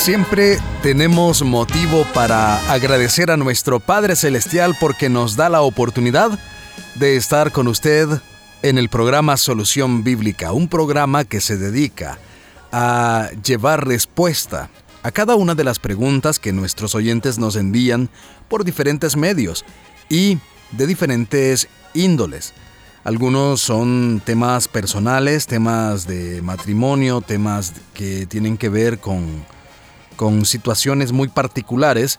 Siempre tenemos motivo para agradecer a nuestro Padre Celestial porque nos da la oportunidad de estar con usted en el programa Solución Bíblica, un programa que se dedica a llevar respuesta a cada una de las preguntas que nuestros oyentes nos envían por diferentes medios y de diferentes índoles. Algunos son temas personales, temas de matrimonio, temas que tienen que ver con con situaciones muy particulares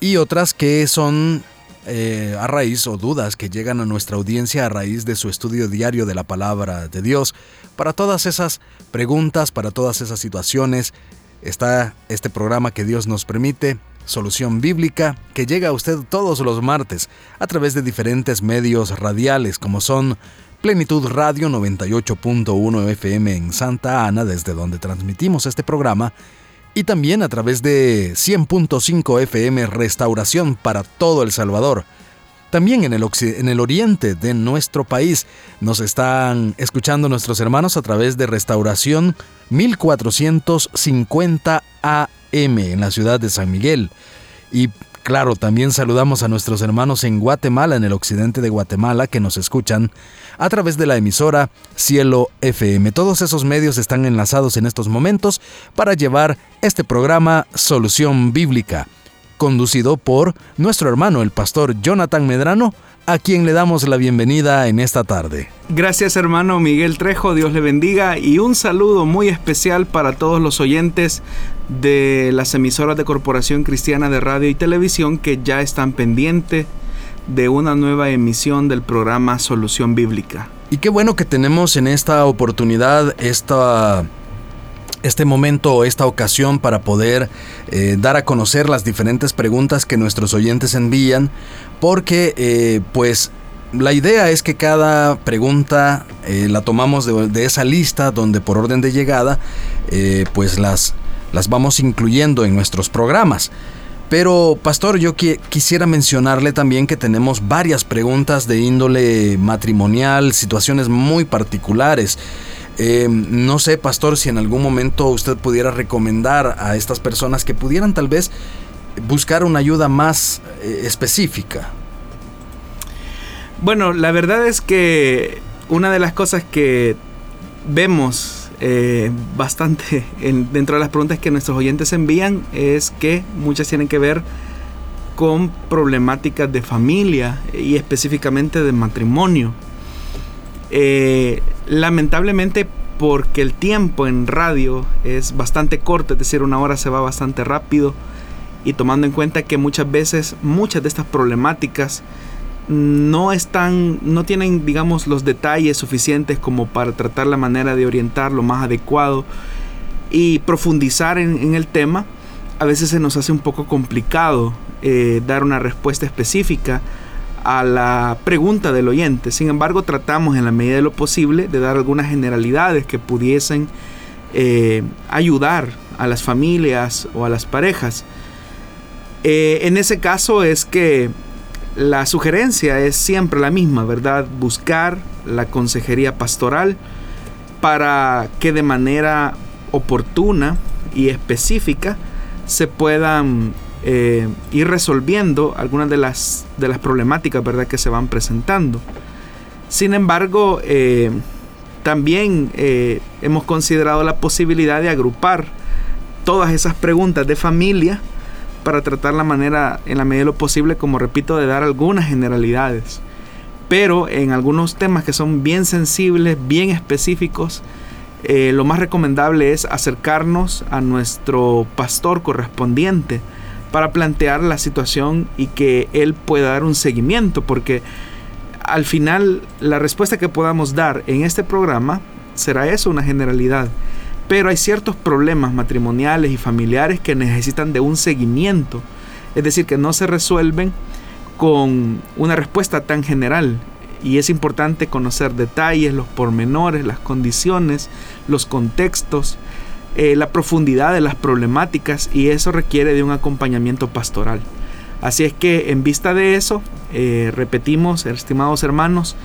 y otras que son eh, a raíz o dudas que llegan a nuestra audiencia a raíz de su estudio diario de la palabra de Dios. Para todas esas preguntas, para todas esas situaciones, está este programa que Dios nos permite, Solución Bíblica, que llega a usted todos los martes a través de diferentes medios radiales como son Plenitud Radio 98.1 FM en Santa Ana, desde donde transmitimos este programa, y también a través de 100.5 FM Restauración para todo El Salvador. También en el, en el oriente de nuestro país nos están escuchando nuestros hermanos a través de Restauración 1450 AM en la ciudad de San Miguel. Y claro, también saludamos a nuestros hermanos en Guatemala, en el occidente de Guatemala, que nos escuchan a través de la emisora Cielo FM. Todos esos medios están enlazados en estos momentos para llevar este programa Solución Bíblica, conducido por nuestro hermano el pastor Jonathan Medrano, a quien le damos la bienvenida en esta tarde. Gracias hermano Miguel Trejo, Dios le bendiga y un saludo muy especial para todos los oyentes de las emisoras de Corporación Cristiana de Radio y Televisión que ya están pendientes de una nueva emisión del programa Solución Bíblica. Y qué bueno que tenemos en esta oportunidad esta, este momento, esta ocasión para poder eh, dar a conocer las diferentes preguntas que nuestros oyentes envían, porque eh, pues la idea es que cada pregunta eh, la tomamos de, de, esa lista donde por orden de llegada pues las, las vamos incluyendo en nuestros programas. Pero, pastor, yo quisiera mencionarle también que tenemos varias preguntas de índole matrimonial, situaciones muy particulares. Em, no sé, pastor, si en algún momento usted pudiera recomendar a estas personas que pudieran tal vez buscar una ayuda más eh, específica. Bueno, la verdad es que una de las cosas que vemos eh, bastante dentro de las preguntas que nuestros oyentes envían es que muchas tienen que ver con problemáticas de familia y específicamente de matrimonio. Eh, lamentablemente porque el tiempo en radio es bastante corto, es decir, una hora se va bastante rápido y tomando en cuenta que muchas veces muchas de estas problemáticas no están, no tienen, digamos, los detalles suficientes como para tratar la manera de orientar lo más adecuado y profundizar en, el tema, a veces se nos hace un poco complicado eh, dar una respuesta específica a la pregunta del oyente. Sin embargo, tratamos en la medida de lo posible de dar algunas generalidades que pudiesen eh, ayudar a las familias o a las parejas. Eh, en ese caso es que la sugerencia es siempre la misma, ¿verdad? Buscar la consejería pastoral para que de manera oportuna y específica se puedan eh, ir resolviendo algunas de las, de las problemáticas ¿verdad? que se van presentando. Sin embargo, eh, también eh, hemos considerado la posibilidad de agrupar todas esas preguntas de familia para tratar la manera, en la medida de lo posible, como repito, de dar algunas generalidades. Pero en algunos temas que son bien sensibles, bien específicos, eh, lo más recomendable es acercarnos a nuestro pastor correspondiente para plantear la situación y que él pueda dar un seguimiento, porque al final la respuesta que podamos dar en este programa será eso, una generalidad. Pero hay ciertos problemas matrimoniales y familiares que necesitan de un seguimiento Es decir, que no se resuelven con una respuesta tan general. Y es importante conocer detalles, los pormenores, las condiciones, los contextos, eh, la profundidad de las problemáticas y eso requiere de un acompañamiento pastoral. Así es que en vista de eso, eh, repetimos, estimados hermanos,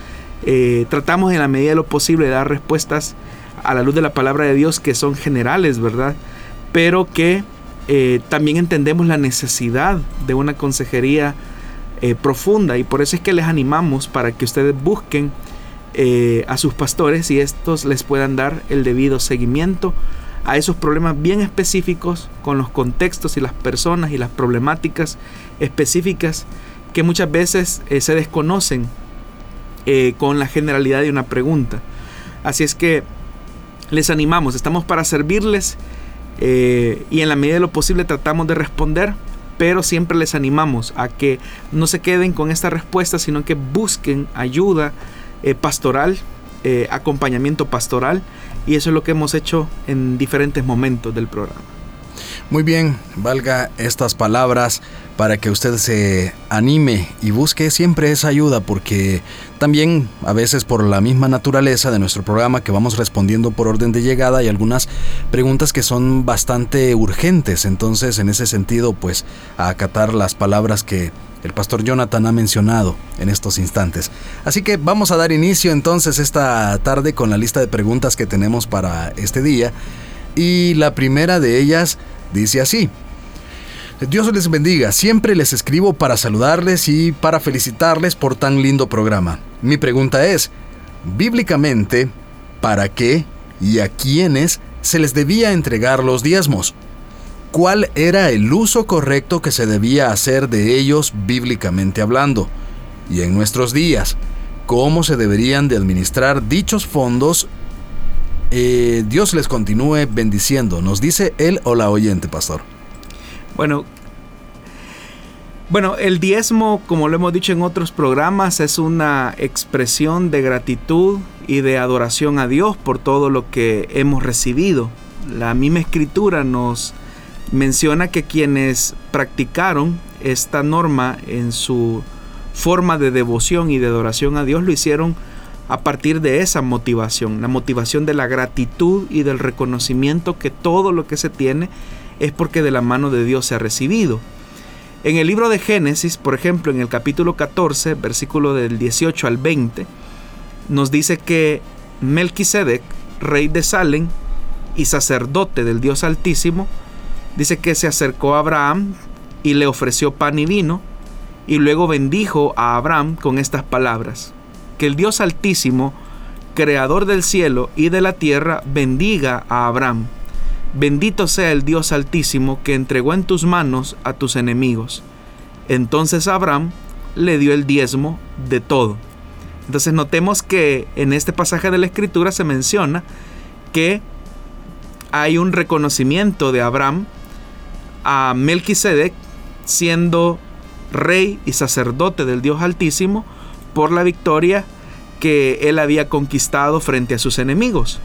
eh, tratamos en la medida de lo posible de dar respuestas a la luz de la palabra de Dios que son generales, ¿verdad? Pero que también entendemos la necesidad de una consejería profunda y por eso es que les animamos para que ustedes busquen a sus pastores y estos les puedan dar el debido seguimiento a esos problemas bien específicos con los contextos y las personas y las problemáticas específicas que muchas veces eh, se desconocen eh, con la generalidad de una pregunta. Así es que les animamos, estamos para servirles eh, y en la medida de lo posible tratamos de responder, pero siempre les animamos a que no se queden con esta respuesta, sino que busquen ayuda pastoral, acompañamiento pastoral y eso es lo que hemos hecho en diferentes momentos del programa. Muy bien, valga estas palabras para que usted se anime y busque siempre esa ayuda porque también a veces por la misma naturaleza de nuestro programa que vamos respondiendo por orden de llegada hay algunas preguntas que son bastante urgentes, entonces en ese sentido pues acatar las palabras que el pastor Jonathan ha mencionado en estos instantes. Así que vamos a dar inicio entonces esta tarde con la lista de preguntas que tenemos para este día. Y la primera de ellas dice así. Dios les bendiga, siempre les escribo para saludarles y para felicitarles por tan lindo programa. Mi pregunta es, bíblicamente, ¿para qué y a quiénes se les debía entregar los diezmos? Cuál era el uso correcto que se debía hacer de ellos bíblicamente hablando, y en nuestros días, cómo se deberían de administrar dichos fondos. Eh, Dios les continúe bendiciendo, nos dice él o la oyente, pastor. Bueno, bueno, el diezmo, como lo hemos dicho en otros programas, es una expresión de gratitud y de adoración a Dios por todo lo que hemos recibido. La misma escritura nos menciona que quienes practicaron esta norma en su forma de devoción y de adoración a Dios lo hicieron a partir de esa motivación, la motivación de la gratitud y del reconocimiento que todo lo que se tiene es porque de la mano de Dios se ha recibido. En el libro de Génesis, por ejemplo, en el capítulo 14, versículo del 18 al 20, nos dice que Melquisedec, rey de Salem y sacerdote del Dios Altísimo, Dice que se acercó a Abraham y le ofreció pan y vino, y luego bendijo a Abraham con estas palabras. Que el Dios Altísimo, Creador del cielo y de la tierra, bendiga a Abraham. Bendito sea el Dios Altísimo que entregó en tus manos a tus enemigos. Entonces Abraham le dio el diezmo de todo. Entonces notemos que en este pasaje de la Escritura se menciona que hay un reconocimiento de Abraham a Melquisedec siendo rey y sacerdote del Dios Altísimo por la victoria que él había conquistado frente a sus enemigos.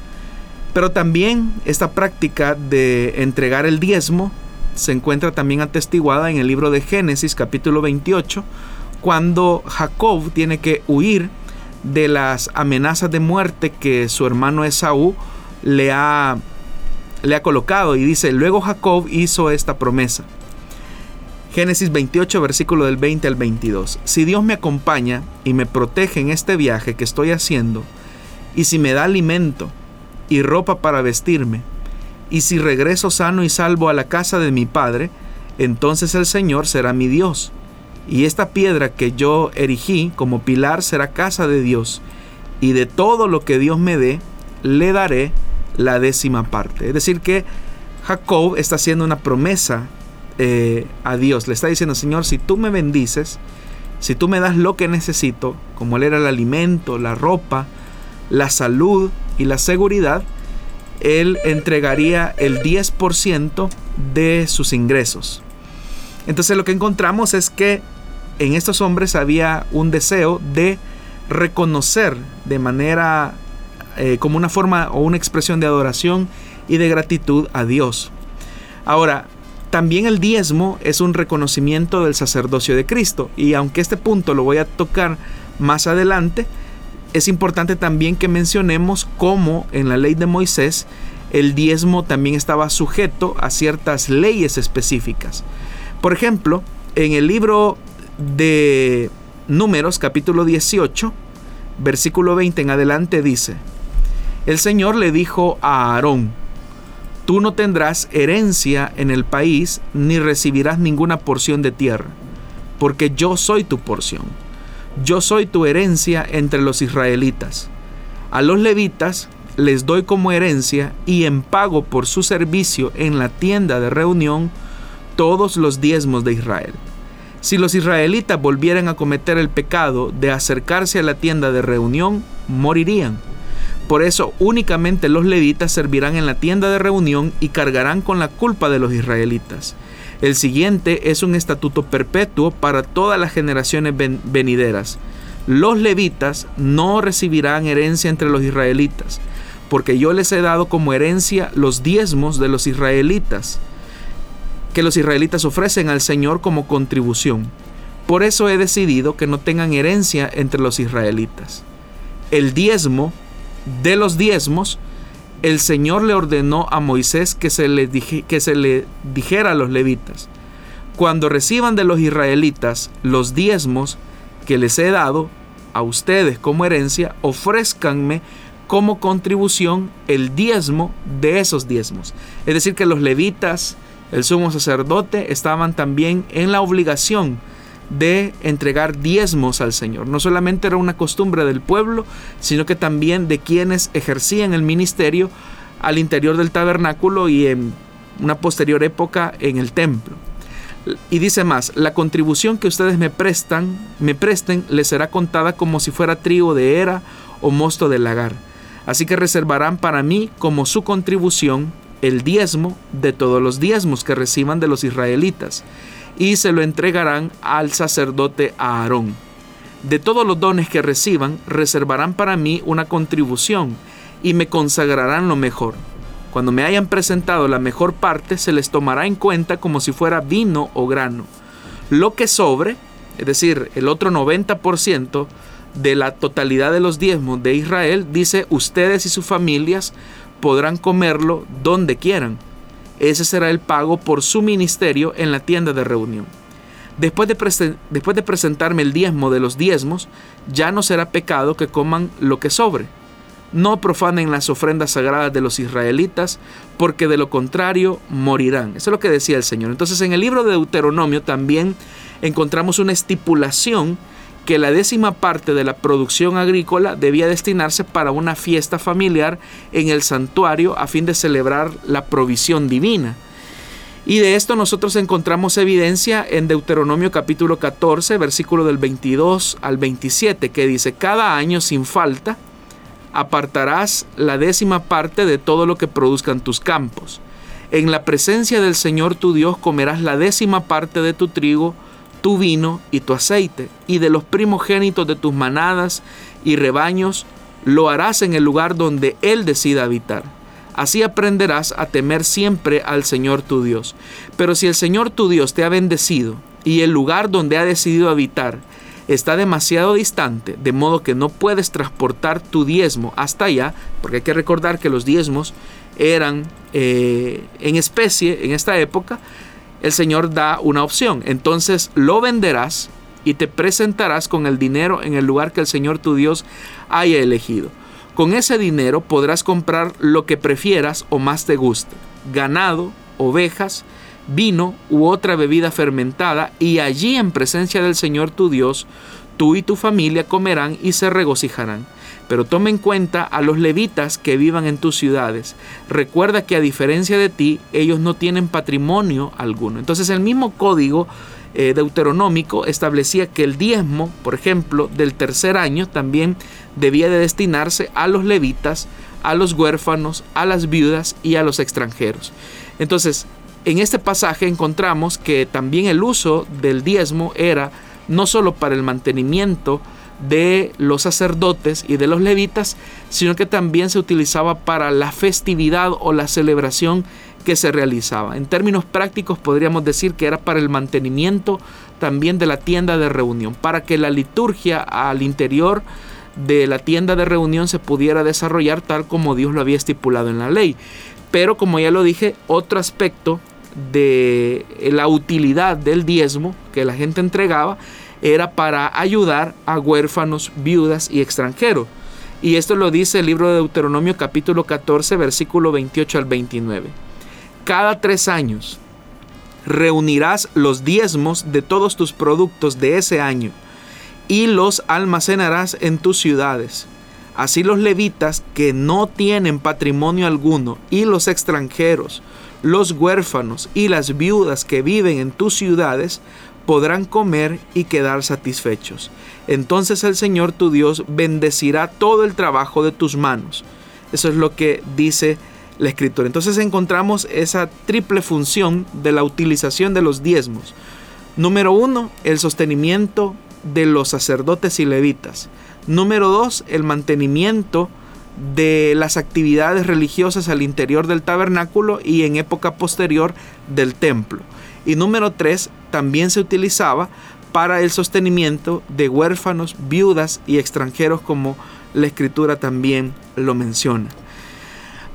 Pero también esta práctica de entregar el diezmo se encuentra también atestiguada en el libro de Génesis capítulo 28, cuando Jacob tiene que huir de las amenazas de muerte que su hermano Esaú le ha le ha colocado y dice, luego Jacob hizo esta promesa. Génesis 28, versículo del 20 al 22. Si Dios me acompaña y me protege en este viaje que estoy haciendo, y si me da alimento y ropa para vestirme, y si regreso sano y salvo a la casa de mi Padre, entonces el Señor será mi Dios, y esta piedra que yo erigí como pilar será casa de Dios, y de todo lo que Dios me dé, le daré la décima parte. Es decir, que Jacob está haciendo una promesa eh, a Dios. Le está diciendo, Señor, si tú me bendices, si tú me das lo que necesito, como él era el alimento, la ropa, la salud y la seguridad, él entregaría el 10% de sus ingresos. Entonces lo que encontramos es que en estos hombres había un deseo de reconocer de manera eh, como una forma o una expresión de adoración y de gratitud a Dios. Ahora, También el diezmo es un reconocimiento del sacerdocio de Cristo y aunque este punto lo voy a tocar más adelante, es importante también que mencionemos cómo en la ley de Moisés el diezmo también estaba sujeto a ciertas leyes específicas. Por ejemplo, en el libro de Números capítulo 18, versículo 20 en adelante dice, el Señor le dijo a Aarón, Tú no tendrás herencia en el país ni recibirás ninguna porción de tierra, porque yo soy tu porción. Yo soy tu herencia entre los israelitas. A los levitas les doy como herencia y en pago por su servicio en la tienda de reunión todos los diezmos de Israel. Si los israelitas volvieran a cometer el pecado de acercarse a la tienda de reunión, morirían por eso únicamente los levitas servirán en la tienda de reunión y cargarán con la culpa de los israelitas. El siguiente es un estatuto perpetuo para todas las generaciones venideras. Los levitas no recibirán herencia entre los israelitas, porque yo les he dado como herencia los diezmos de los israelitas, que los israelitas ofrecen al Señor como contribución. Por eso he decidido que no tengan herencia entre los israelitas. El diezmo de los diezmos, el Señor le ordenó a Moisés que se le, que se le dijera a los levitas, cuando reciban de los israelitas los diezmos que les he dado a ustedes como herencia, ofrézcanme como contribución el diezmo de esos diezmos. Es decir, que los levitas, el sumo sacerdote, estaban también en la obligación de entregar diezmos al Señor. No solamente era una costumbre del pueblo, sino que también de quienes ejercían el ministerio al interior del tabernáculo y en una posterior época en el templo. Y dice más, la contribución que ustedes me prestan, me presten, les será contada como si fuera trigo de era o mosto de lagar. Así que reservarán para mí como su contribución el diezmo de todos los diezmos que reciban de los israelitas y se lo entregarán al sacerdote Aarón. De todos los dones que reciban, reservarán para mí una contribución y me consagrarán lo mejor. Cuando me hayan presentado la mejor parte, se les tomará en cuenta como si fuera vino o grano. Lo que sobre, es decir, el otro 90% de la totalidad de los diezmos de Israel, dice, ustedes y sus familias podrán comerlo donde quieran ese será el pago por su ministerio en la tienda de reunión. Después de, después de presentarme el diezmo de los diezmos, ya no será pecado que coman lo que sobre. No profanen las ofrendas sagradas de los israelitas, porque de lo contrario morirán. Eso es lo que decía el Señor. Entonces en el libro de Deuteronomio también encontramos una estipulación que la décima parte de la producción agrícola debía destinarse para una fiesta familiar en el santuario a fin de celebrar la provisión divina. Y de esto nosotros encontramos evidencia en Deuteronomio capítulo 14, versículo del 22 al 27, que dice, cada año sin falta apartarás la décima parte de todo lo que produzcan tus campos. En la presencia del Señor tu Dios comerás la décima parte de tu trigo, tu vino y tu aceite, y de los primogénitos de tus manadas y rebaños, lo harás en el lugar donde Él decida habitar. Así aprenderás a temer siempre al Señor tu Dios. Pero si el Señor tu Dios te ha bendecido y el lugar donde ha decidido habitar está demasiado distante, de modo que no puedes transportar tu diezmo hasta allá, porque hay que recordar que los diezmos eran eh, en especie en esta época, el Señor da una opción. Entonces lo venderás y te presentarás con el dinero en el lugar que el Señor tu Dios haya elegido. Con ese dinero podrás comprar lo que prefieras o más te guste. Ganado, ovejas, vino u otra bebida fermentada y allí en presencia del Señor tu Dios, tú y tu familia comerán y se regocijarán pero toma en cuenta a los levitas que vivan en tus ciudades. Recuerda que a diferencia de ti, ellos no tienen patrimonio alguno. Entonces el mismo código eh, deuteronómico establecía que el diezmo, por ejemplo, del tercer año también debía de destinarse a los levitas, a los huérfanos, a las viudas y a los extranjeros. Entonces, en este pasaje encontramos que también el uso del diezmo era no solo para el mantenimiento, de los sacerdotes y de los levitas, sino que también se utilizaba para la festividad o la celebración que se realizaba. En términos prácticos podríamos decir que era para el mantenimiento también de la tienda de reunión, para que la liturgia al interior de la tienda de reunión se pudiera desarrollar tal como Dios lo había estipulado en la ley. Pero como ya lo dije, otro aspecto de la utilidad del diezmo que la gente entregaba era para ayudar a huérfanos, viudas y extranjeros. Y esto lo dice el libro de Deuteronomio capítulo 14 versículo 28 al 29. Cada tres años reunirás los diezmos de todos tus productos de ese año y los almacenarás en tus ciudades. Así los levitas que no tienen patrimonio alguno y los extranjeros, los huérfanos y las viudas que viven en tus ciudades podrán comer y quedar satisfechos. Entonces el Señor tu Dios bendecirá todo el trabajo de tus manos. Eso es lo que dice la escritura. Entonces encontramos esa triple función de la utilización de los diezmos. Número uno, el sostenimiento de los sacerdotes y levitas. Número dos, el mantenimiento de las actividades religiosas al interior del tabernáculo y en época posterior del templo. Y número tres, también se utilizaba para el sostenimiento de huérfanos, viudas y extranjeros como la escritura también lo menciona.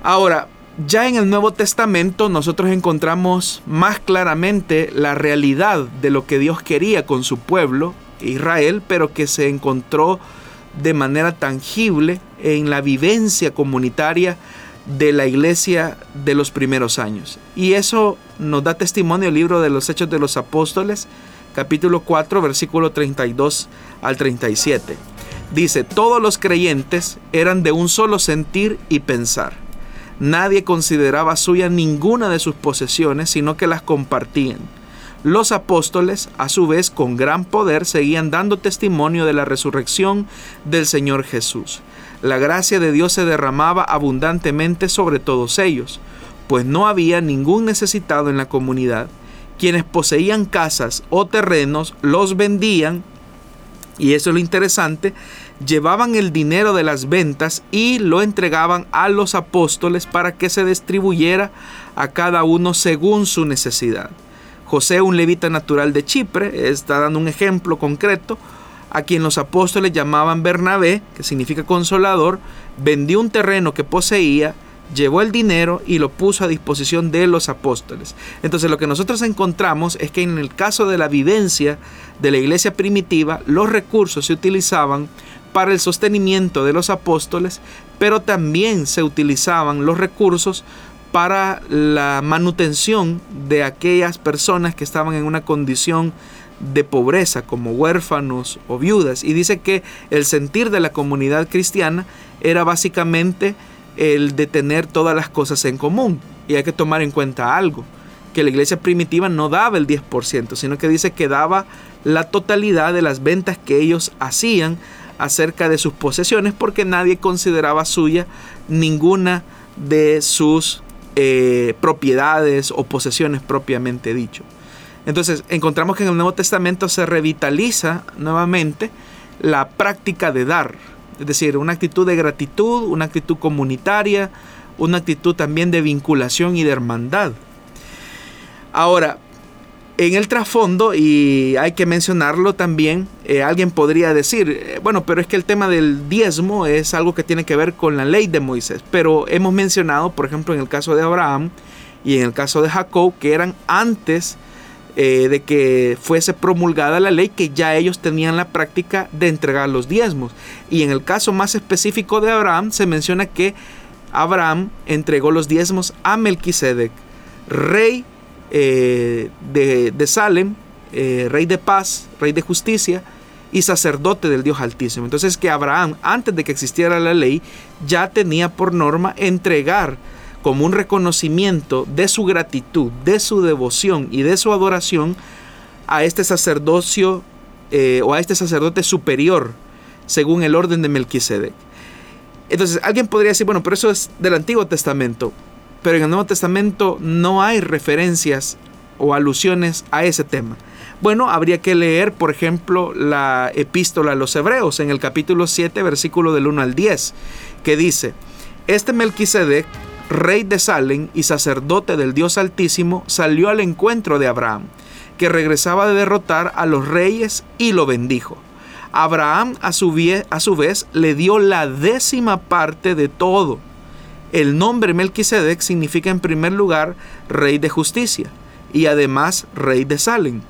Ahora, ya en el Nuevo Testamento nosotros encontramos más claramente la realidad de lo que Dios quería con su pueblo, Israel, pero que se encontró de manera tangible en la vivencia comunitaria de la iglesia de los primeros años. Y eso nos da testimonio el libro de los Hechos de los Apóstoles, capítulo 4, versículo 32 al 37. Dice, todos los creyentes eran de un solo sentir y pensar. Nadie consideraba suya ninguna de sus posesiones, sino que las compartían. Los apóstoles, a su vez, con gran poder, seguían dando testimonio de la resurrección del Señor Jesús. La gracia de Dios se derramaba abundantemente sobre todos ellos, pues no había ningún necesitado en la comunidad. Quienes poseían casas o terrenos los vendían, y eso es lo interesante, llevaban el dinero de las ventas y lo entregaban a los apóstoles para que se distribuyera a cada uno según su necesidad. José, un levita natural de Chipre, está dando un ejemplo concreto, a quien los apóstoles llamaban Bernabé, que significa consolador, vendió un terreno que poseía, llevó el dinero y lo puso a disposición de los apóstoles. Entonces lo que nosotros encontramos es que en el caso de la vivencia de la iglesia primitiva, los recursos se utilizaban para el sostenimiento de los apóstoles, pero también se utilizaban los recursos para la manutención de aquellas personas que estaban en una condición de pobreza como huérfanos o viudas. Y dice que el sentir de la comunidad cristiana era básicamente el de tener todas las cosas en común. Y hay que tomar en cuenta algo, que la iglesia primitiva no daba el 10%, sino que dice que daba la totalidad de las ventas que ellos hacían acerca de sus posesiones porque nadie consideraba suya ninguna de sus eh, propiedades o posesiones propiamente dicho. Entonces encontramos que en el Nuevo Testamento se revitaliza nuevamente la práctica de dar, es decir, una actitud de gratitud, una actitud comunitaria, una actitud también de vinculación y de hermandad. Ahora, en el trasfondo, y hay que mencionarlo también, eh, alguien podría decir, eh, bueno, pero es que el tema del diezmo es algo que tiene que ver con la ley de Moisés. Pero hemos mencionado, por ejemplo, en el caso de Abraham y en el caso de Jacob, que eran antes eh, de que fuese promulgada la ley, que ya ellos tenían la práctica de entregar los diezmos. Y en el caso más específico de Abraham, se menciona que Abraham entregó los diezmos a Melquisedec, rey eh, de, Salem, eh, rey de paz, rey de justicia y sacerdote del Dios Altísimo. Entonces que Abraham, antes de que existiera la ley, ya tenía por norma entregar como un reconocimiento de su gratitud, de su devoción y de su adoración a este sacerdocio eh, o a este sacerdote superior según el orden de Melquisedec. Entonces alguien podría decir, bueno, pero eso es del Antiguo Testamento pero en el Nuevo Testamento no hay referencias o alusiones a ese tema. Bueno, habría que leer, por ejemplo, la epístola a los Hebreos en el capítulo 7, versículo del 1 al 10, que dice, este Melquisedec rey de Salem y sacerdote del Dios Altísimo, salió al encuentro de Abraham, que regresaba de derrotar a los reyes y lo bendijo. Abraham a su, a su vez le dio la décima parte de todo. El nombre Melquisedec significa en primer lugar rey de justicia y además rey de Salem,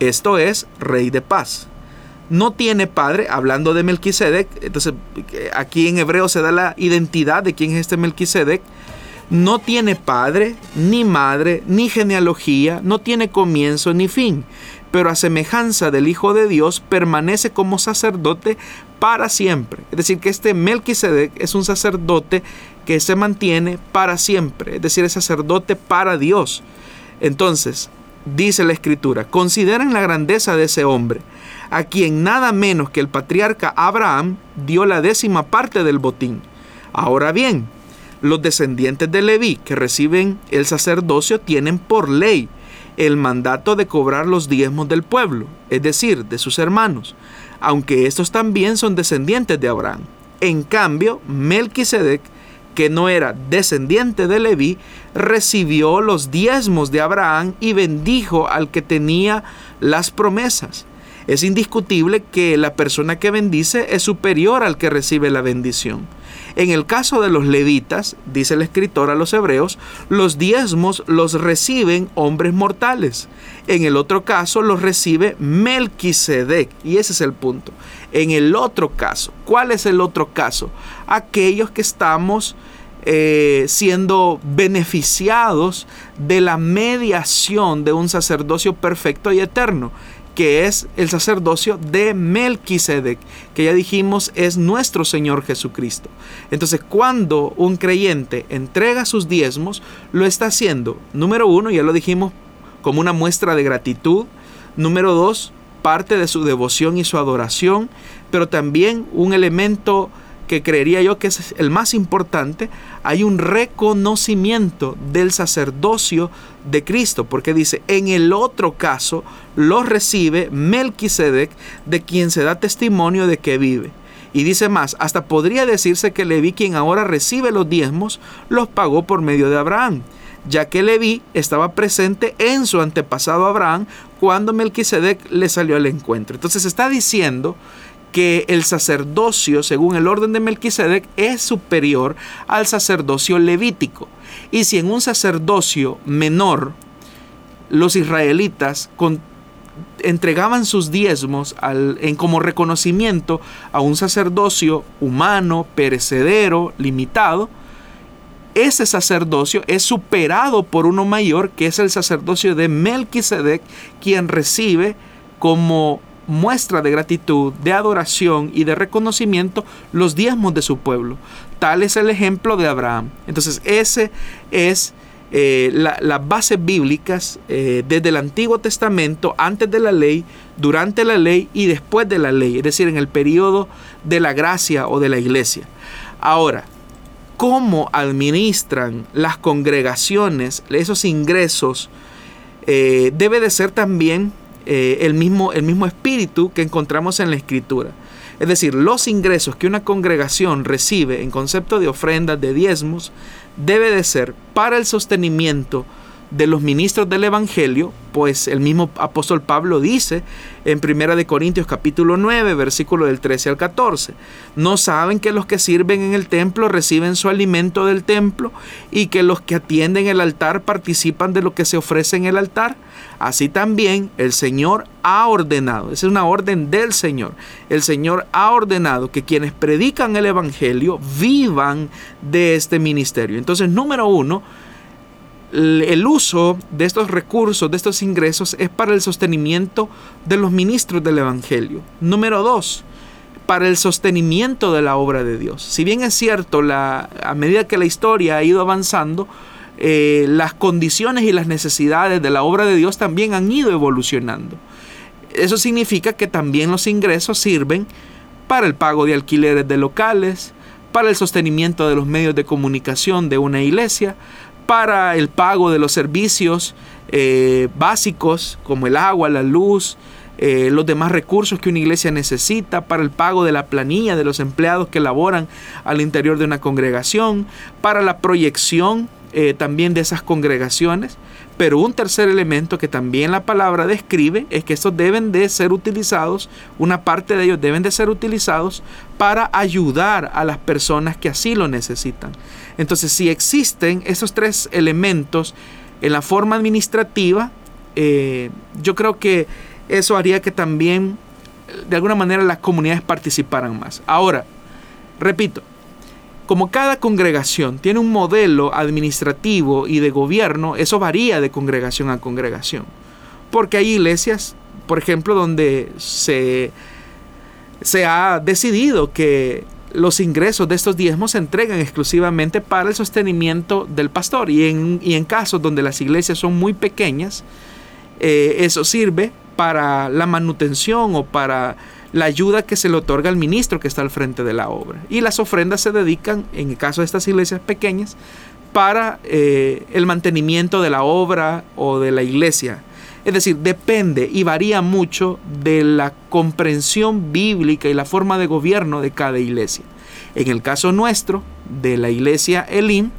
esto es rey de paz no tiene padre, hablando de Melquisedec, entonces aquí en hebreo se da la identidad de quién es este Melquisedec, no tiene padre, ni madre, ni genealogía, no tiene comienzo ni fin, pero a semejanza del Hijo de Dios permanece como sacerdote para siempre. Es decir, que este Melquisedec es un sacerdote que se mantiene para siempre, es decir, es sacerdote para Dios. Entonces, dice la Escritura, consideren la grandeza de ese hombre a quien nada menos que el patriarca Abraham dio la décima parte del botín. Ahora bien, los descendientes de Leví que reciben el sacerdocio tienen por ley el mandato de cobrar los diezmos del pueblo, es decir, de sus hermanos, aunque estos también son descendientes de Abraham. En cambio, Melquisedec, que no era descendiente de Leví, recibió los diezmos de Abraham y bendijo al que tenía las promesas. Es indiscutible que la persona que bendice es superior al que recibe la bendición. En el caso de los levitas, dice el escritor a los hebreos, los diezmos los reciben hombres mortales. En el otro caso los recibe Melquisedec. Y ese es el punto. En el otro caso, ¿cuál es el otro caso? Aquellos que estamos eh, siendo beneficiados de la mediación de un sacerdocio perfecto y eterno que es el sacerdocio de Melquisedec, que ya dijimos es nuestro Señor Jesucristo. Entonces, cuando un creyente entrega sus diezmos, lo está haciendo, número uno, ya lo dijimos, como una muestra de gratitud, número dos, parte de su devoción y su adoración, pero también un elemento que creería yo que es el más importante, hay un reconocimiento del sacerdocio de Cristo, porque dice, en el otro caso lo recibe Melquisedec, de quien se da testimonio de que vive. Y dice más, hasta podría decirse que Leví, quien ahora recibe los diezmos, los pagó por medio de Abraham, ya que Leví estaba presente en su antepasado Abraham cuando Melquisedec le salió al encuentro. Entonces está diciendo que el sacerdocio, según el orden de Melquisedec, es superior al sacerdocio levítico. Y si en un sacerdocio menor los israelitas entregaban sus diezmos en como reconocimiento a un sacerdocio humano, perecedero, limitado, ese sacerdocio es superado por uno mayor que es el sacerdocio de Melquisedec, quien recibe como muestra de gratitud, de adoración y de reconocimiento los diezmos de su pueblo. Tal es el ejemplo de Abraham. Entonces, ese es eh, las bases bíblicas eh, desde el Antiguo Testamento, antes de la ley, durante la ley y después de la ley, es decir, en el periodo de la gracia o de la iglesia. Ahora, ¿cómo administran las congregaciones esos ingresos? Eh, debe de ser también eh, el, mismo, el mismo espíritu que encontramos en la escritura. Es decir, los ingresos que una congregación recibe en concepto de ofrendas, de diezmos, debe de ser para el sostenimiento de los ministros del Evangelio, pues el mismo apóstol Pablo dice en 1 de Corintios capítulo 9, versículo del 13 al 14, no saben que los que sirven en el templo reciben su alimento del templo y que los que atienden el altar participan de lo que se ofrece en el altar. Así también el Señor ha ordenado, esa es una orden del Señor, el Señor ha ordenado que quienes predican el Evangelio vivan de este ministerio. Entonces, número uno, el uso de estos recursos, de estos ingresos, es para el sostenimiento de los ministros del Evangelio. Número dos, para el sostenimiento de la obra de Dios. Si bien es cierto, la, a medida que la historia ha ido avanzando, eh, las condiciones y las necesidades de la obra de Dios también han ido evolucionando. Eso significa que también los ingresos sirven para el pago de alquileres de locales, para el sostenimiento de los medios de comunicación de una iglesia, para el pago de los servicios eh, básicos como el agua, la luz, eh, los demás recursos que una iglesia necesita para el pago de la planilla de los empleados que laboran al interior de una congregación, para la proyección eh, también de esas congregaciones. Pero un tercer elemento que también la palabra describe es que estos deben de ser utilizados, una parte de ellos deben de ser utilizados para ayudar a las personas que así lo necesitan. Entonces, si existen esos tres elementos en la forma administrativa, eh, yo creo que eso haría que también de alguna manera las comunidades participaran más. Ahora, repito, como cada congregación tiene un modelo administrativo y de gobierno, eso varía de congregación a congregación. Porque hay iglesias, por ejemplo, donde se, se ha decidido que los ingresos de estos diezmos se entregan exclusivamente para el sostenimiento del pastor. Y en, en casos donde las iglesias son muy pequeñas, eh, eso sirve para la manutención o para la ayuda que se le otorga al ministro que está al frente de la obra. Y las ofrendas se dedican, en el caso de estas iglesias pequeñas, para eh, el mantenimiento de la obra o de la iglesia. Es decir, depende y varía mucho de la comprensión bíblica y la forma de gobierno de cada iglesia. En el caso nuestro, de la iglesia Elim,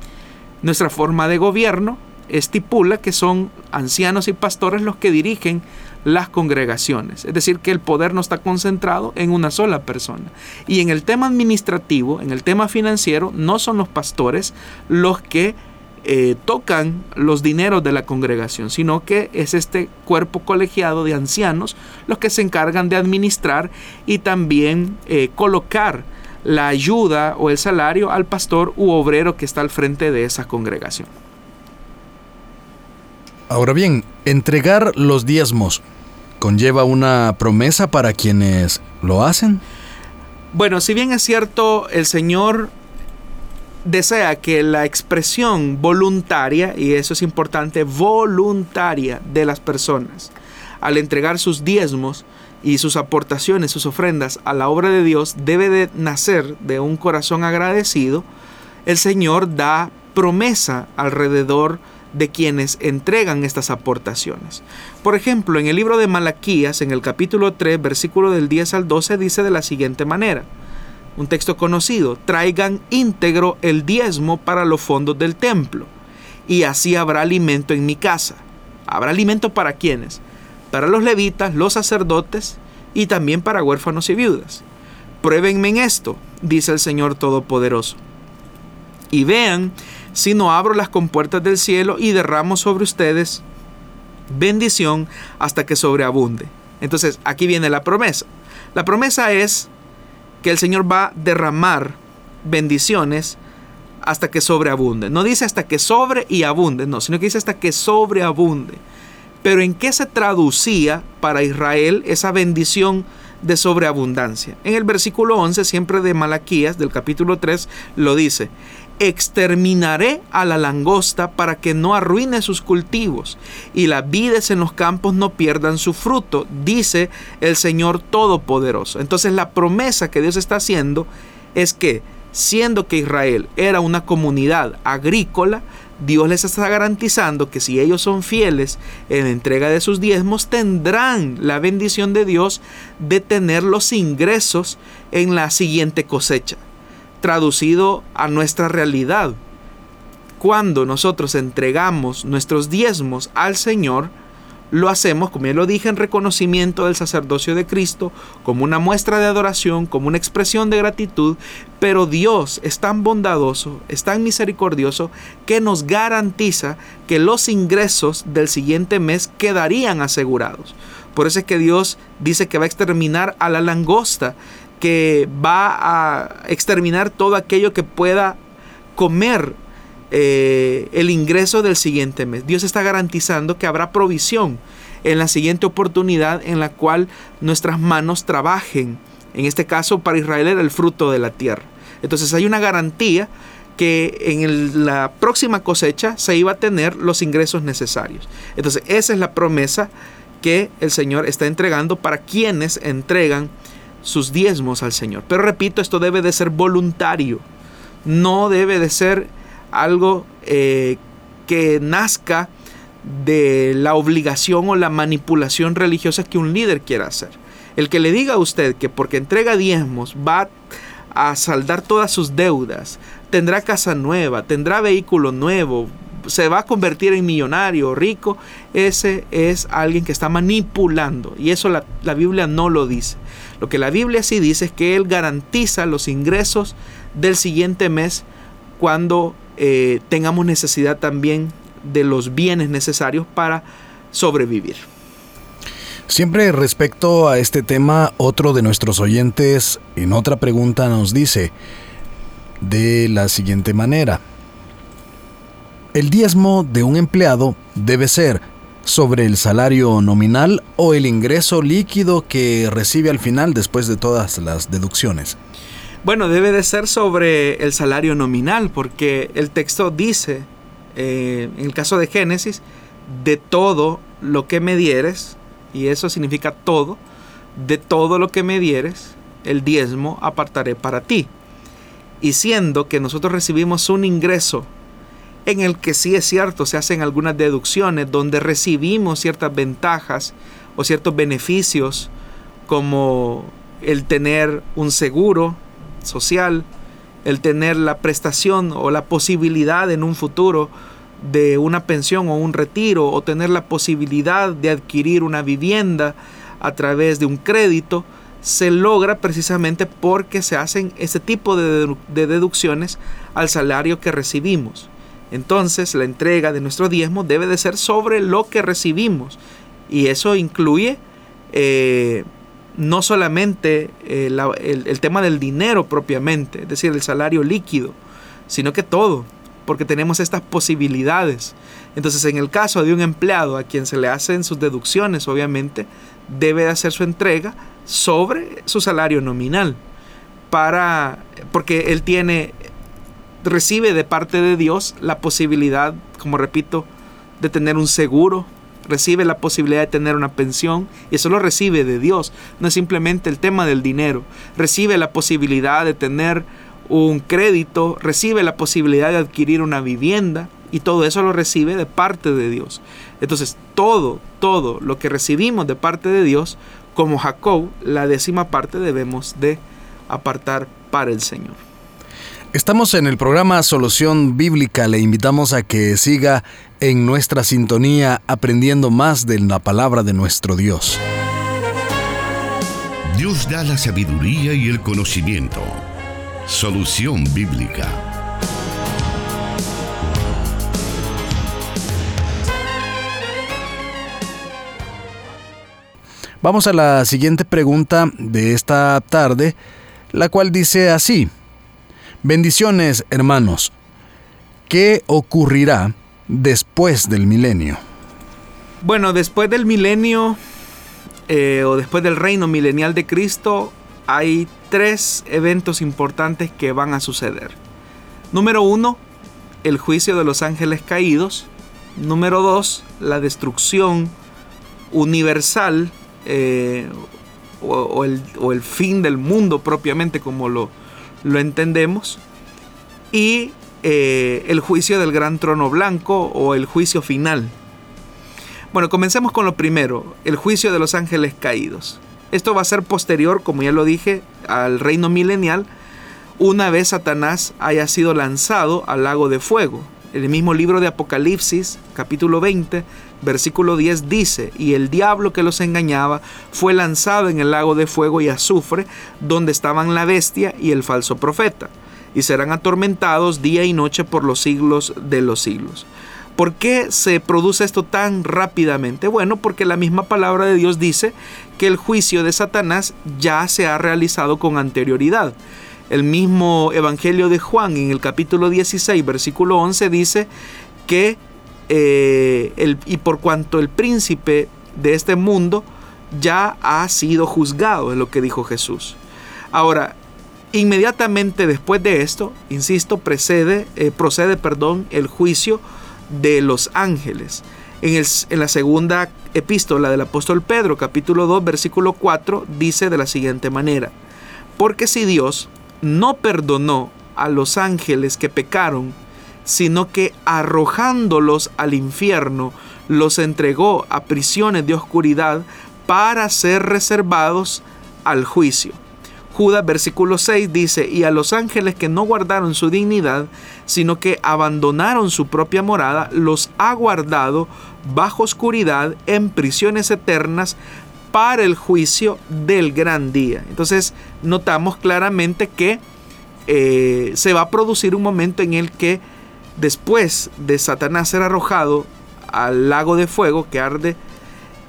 nuestra forma de gobierno estipula que son ancianos y pastores los que dirigen las congregaciones. Es decir, que el poder no está concentrado en una sola persona. Y en el tema administrativo, en el tema financiero, no son los pastores los que eh, tocan los dineros de la congregación, sino que es este cuerpo colegiado de ancianos los que se encargan de administrar y también eh, colocar la ayuda o el salario al pastor u obrero que está al frente de esa congregación. Ahora bien, entregar los diezmos conlleva una promesa para quienes lo hacen? Bueno, si bien es cierto, el Señor desea que la expresión voluntaria, y eso es importante, voluntaria de las personas, al entregar sus diezmos y sus aportaciones, sus ofrendas a la obra de Dios, debe de nacer de un corazón agradecido, el Señor da promesa alrededor de quienes entregan estas aportaciones. Por ejemplo, en el libro de Malaquías, en el capítulo 3, versículo del 10 al 12, dice de la siguiente manera, un texto conocido, traigan íntegro el diezmo para los fondos del templo, y así habrá alimento en mi casa. ¿Habrá alimento para quienes? Para los levitas, los sacerdotes y también para huérfanos y viudas. Pruébenme en esto, dice el Señor Todopoderoso. Y vean si no abro las compuertas del cielo y derramo sobre ustedes bendición hasta que sobreabunde. Entonces aquí viene la promesa. La promesa es que el Señor va a derramar bendiciones hasta que sobreabunde. No dice hasta que sobre y abunde, no, sino que dice hasta que sobreabunde. Pero ¿en qué se traducía para Israel esa bendición de sobreabundancia? En el versículo 11, siempre de Malaquías, del capítulo 3, lo dice, exterminaré a la langosta para que no arruine sus cultivos y las vides en los campos no pierdan su fruto, dice el Señor Todopoderoso. Entonces la promesa que Dios está haciendo es que siendo que Israel era una comunidad agrícola, Dios les está garantizando que si ellos son fieles en la entrega de sus diezmos, tendrán la bendición de Dios de tener los ingresos en la siguiente cosecha traducido a nuestra realidad. Cuando nosotros entregamos nuestros diezmos al Señor, lo hacemos, como ya lo dije, en reconocimiento del sacerdocio de Cristo, como una muestra de adoración, como una expresión de gratitud, pero Dios es tan bondadoso, es tan misericordioso, que nos garantiza que los ingresos del siguiente mes quedarían asegurados. Por eso es que Dios dice que va a exterminar a la langosta que va a exterminar todo aquello que pueda comer eh, el ingreso del siguiente mes. Dios está garantizando que habrá provisión en la siguiente oportunidad en la cual nuestras manos trabajen. En este caso para Israel era el fruto de la tierra. Entonces hay una garantía que en la próxima cosecha se iba a tener los ingresos necesarios. Entonces esa es la promesa que el Señor está entregando para quienes entregan sus diezmos al Señor. Pero repito, esto debe de ser voluntario, no debe de ser algo eh, que nazca de la obligación o la manipulación religiosa que un líder quiera hacer. El que le diga a usted que porque entrega diezmos va a saldar todas sus deudas, tendrá casa nueva, tendrá vehículo nuevo, se va a convertir en millonario, rico, ese es alguien que está manipulando. Y eso la, Biblia no lo dice. Lo que la Biblia sí dice es que Él garantiza los ingresos del siguiente mes cuando eh, tengamos necesidad también de los bienes necesarios para sobrevivir. Siempre respecto a este tema, otro de nuestros oyentes en otra pregunta nos dice de la siguiente manera. El diezmo de un empleado debe ser sobre el salario nominal o el ingreso líquido que recibe al final después de todas las deducciones. Bueno, debe de ser sobre el salario nominal porque el texto dice, eh, en el caso de Génesis, de todo lo que me dieres, y eso significa todo, de todo lo que me dieres, el diezmo apartaré para ti. Y siendo que nosotros recibimos un ingreso en el que sí es cierto, se hacen algunas deducciones donde recibimos ciertas ventajas o ciertos beneficios como el tener un seguro social, el tener la prestación o la posibilidad en un futuro de una pensión o un retiro o tener la posibilidad de adquirir una vivienda a través de un crédito, se logra precisamente porque se hacen ese tipo de, deducciones al salario que recibimos. Entonces la entrega de nuestro diezmo debe de ser sobre lo que recibimos. Y eso incluye eh, no solamente eh, el tema del dinero propiamente, es decir, el salario líquido, sino que todo porque tenemos estas posibilidades. Entonces, en el caso de un empleado a quien se le hacen sus deducciones, obviamente, debe hacer su entrega sobre su salario nominal para porque él tiene recibe de parte de Dios la posibilidad, como repito, de tener un seguro, recibe la posibilidad de tener una pensión y eso lo recibe de Dios, no es simplemente el tema del dinero, recibe la posibilidad de tener un crédito, recibe la posibilidad de adquirir una vivienda y todo eso lo recibe de parte de Dios. Entonces, todo, todo lo que recibimos de parte de Dios, como Jacob, la décima parte debemos de apartar para el Señor. Estamos en el programa Solución Bíblica. Le invitamos a que siga en nuestra sintonía aprendiendo más de la palabra de nuestro Dios. Dios da la sabiduría y el conocimiento Solución Bíblica. Vamos a la siguiente pregunta de esta tarde, la cual dice así. Bendiciones, hermanos. ¿Qué ocurrirá después del milenio? Bueno, después del milenio eh, o después del reino milenial de Cristo, hay tres eventos importantes que van a suceder. Número uno, el juicio de los ángeles caídos. Número dos, la destrucción universal eh, o, el, fin del mundo propiamente como lo, lo entendemos. Y eh, el juicio del gran trono blanco o el juicio final. Bueno, comencemos con lo primero, el juicio de los ángeles caídos. Esto va a ser posterior, como ya lo dije, al reino milenial, una vez Satanás haya sido lanzado al lago de fuego. El mismo libro de Apocalipsis, capítulo 20, versículo 10 dice, y el diablo que los engañaba fue lanzado en el lago de fuego y azufre, donde estaban la bestia y el falso profeta, y serán atormentados día y noche por los siglos de los siglos. ¿Por qué se produce esto tan rápidamente? Bueno, porque la misma palabra de Dios dice que el juicio de Satanás ya se ha realizado con anterioridad. El mismo Evangelio de Juan en el capítulo 16, versículo 11 dice que eh, y por cuanto el príncipe de este mundo ya ha sido juzgado, es lo que dijo Jesús. Ahora, inmediatamente después de esto, insisto, precede, eh, procede perdón, el juicio de los ángeles. En, el, en, la segunda epístola del apóstol Pedro, capítulo 2, versículo 4, dice de la siguiente manera, porque si Dios no perdonó a los ángeles que pecaron, sino que arrojándolos al infierno, los entregó a prisiones de oscuridad para ser reservados al juicio. Judas versículo 6 dice, y a los ángeles que no guardaron su dignidad, sino que abandonaron su propia morada, los ha guardado bajo oscuridad en prisiones eternas para el juicio del gran día. Entonces notamos claramente que eh, se va a producir un momento en el que después de Satanás ser arrojado al lago de fuego que arde,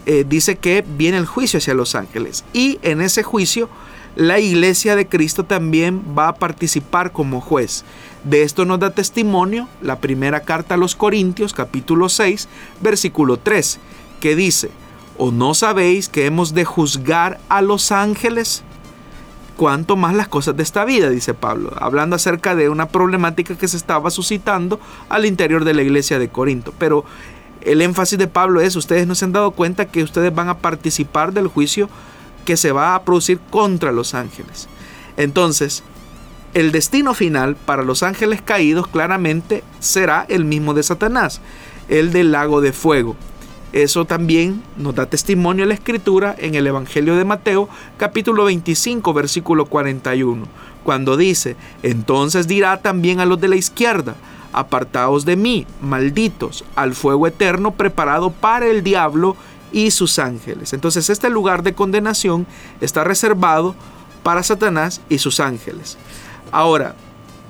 eh, dice que viene el juicio hacia los ángeles. Y en ese juicio la iglesia de Cristo también va a participar como juez. De esto nos da testimonio la primera carta a los Corintios, capítulo 6, versículo 3, que dice, ¿o no sabéis que hemos de juzgar a los ángeles? Cuanto más las cosas de esta vida, dice Pablo, hablando acerca de una problemática que se estaba suscitando al interior de la iglesia de Corinto. Pero el énfasis de Pablo es, ustedes no se han dado cuenta que ustedes van a participar del juicio que se va a producir contra los ángeles. Entonces, el destino final para los ángeles caídos claramente será el mismo de Satanás, el del lago de fuego. Eso también nos da testimonio la escritura en el Evangelio de Mateo capítulo 25 versículo 41, cuando dice, entonces dirá también a los de la izquierda, apartaos de mí, malditos, al fuego eterno preparado para el diablo y sus ángeles. Entonces este lugar de condenación está reservado para Satanás y sus ángeles. Ahora,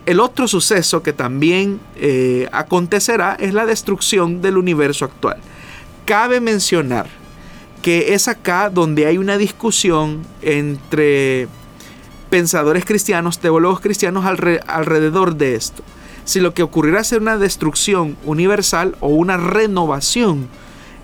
el otro suceso que también eh, acontecerá es la destrucción del universo actual. Cabe mencionar que es acá donde hay una discusión entre pensadores cristianos, teólogos cristianos alrededor de esto. Si lo que ocurrirá es una destrucción universal o una renovación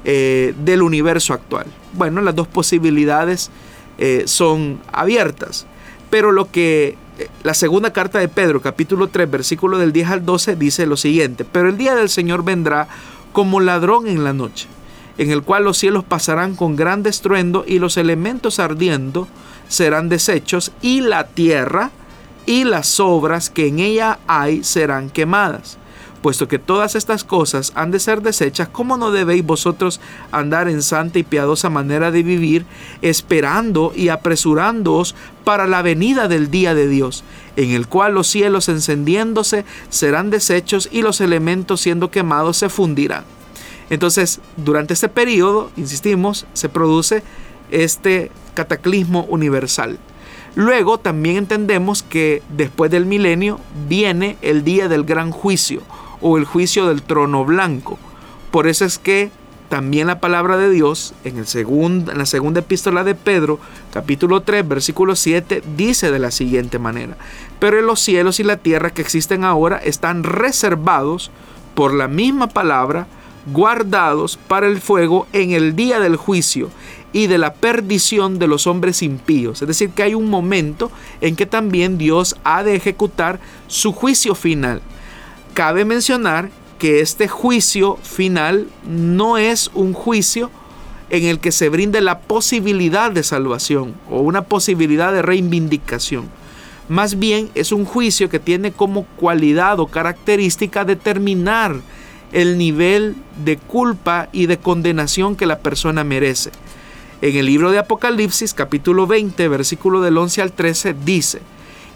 eh, del universo actual. Bueno, las dos posibilidades eh, son abiertas, pero lo que eh, la segunda carta de Pedro, capítulo 3, versículo del 10 al 12, dice lo siguiente, pero el día del Señor vendrá como ladrón en la noche, en el cual los cielos pasarán con gran estruendo y los elementos ardiendo serán deshechos y la tierra y las obras que en ella hay serán quemadas puesto que todas estas cosas han de ser desechas, ¿cómo no debéis vosotros andar en santa y piadosa manera de vivir, esperando y apresurándoos para la venida del día de Dios, en el cual los cielos encendiéndose serán deshechos y los elementos siendo quemados se fundirán? Entonces, durante este periodo, insistimos, se produce este cataclismo universal. Luego también entendemos que después del milenio viene el día del gran juicio o el juicio del trono blanco. Por eso es que también la palabra de Dios en, el en la segunda epístola de Pedro, capítulo 3, versículo 7, dice de la siguiente manera, pero los cielos y la tierra que existen ahora están reservados por la misma palabra, guardados para el fuego en el día del juicio y de la perdición de los hombres impíos. Es decir, que hay un momento en que también Dios ha de ejecutar su juicio final. Cabe mencionar que este juicio final no es un juicio en el que se brinde la posibilidad de salvación o una posibilidad de reivindicación. Más bien es un juicio que tiene como cualidad o característica determinar el nivel de culpa y de condenación que la persona merece. En el libro de Apocalipsis capítulo 20 versículo del 11 al 13 dice,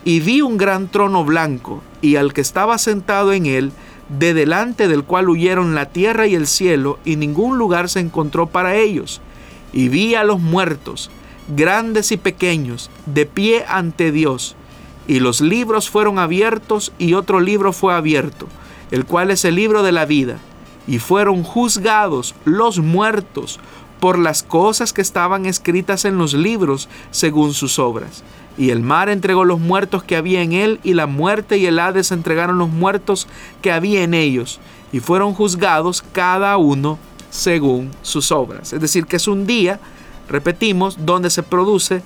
y vi un gran trono blanco, y al que estaba sentado en él, de delante del cual huyeron la tierra y el cielo, y ningún lugar se encontró para ellos. Y vi a los muertos, grandes y pequeños, de pie ante Dios. Y los libros fueron abiertos, y otro libro fue abierto, el cual es el libro de la vida. Y fueron juzgados los muertos por las cosas que estaban escritas en los libros según sus obras. Y el mar entregó los muertos que había en él, y la muerte y el Hades entregaron los muertos que había en ellos, y fueron juzgados cada uno según sus obras. Es decir, que es un día, repetimos, donde se produce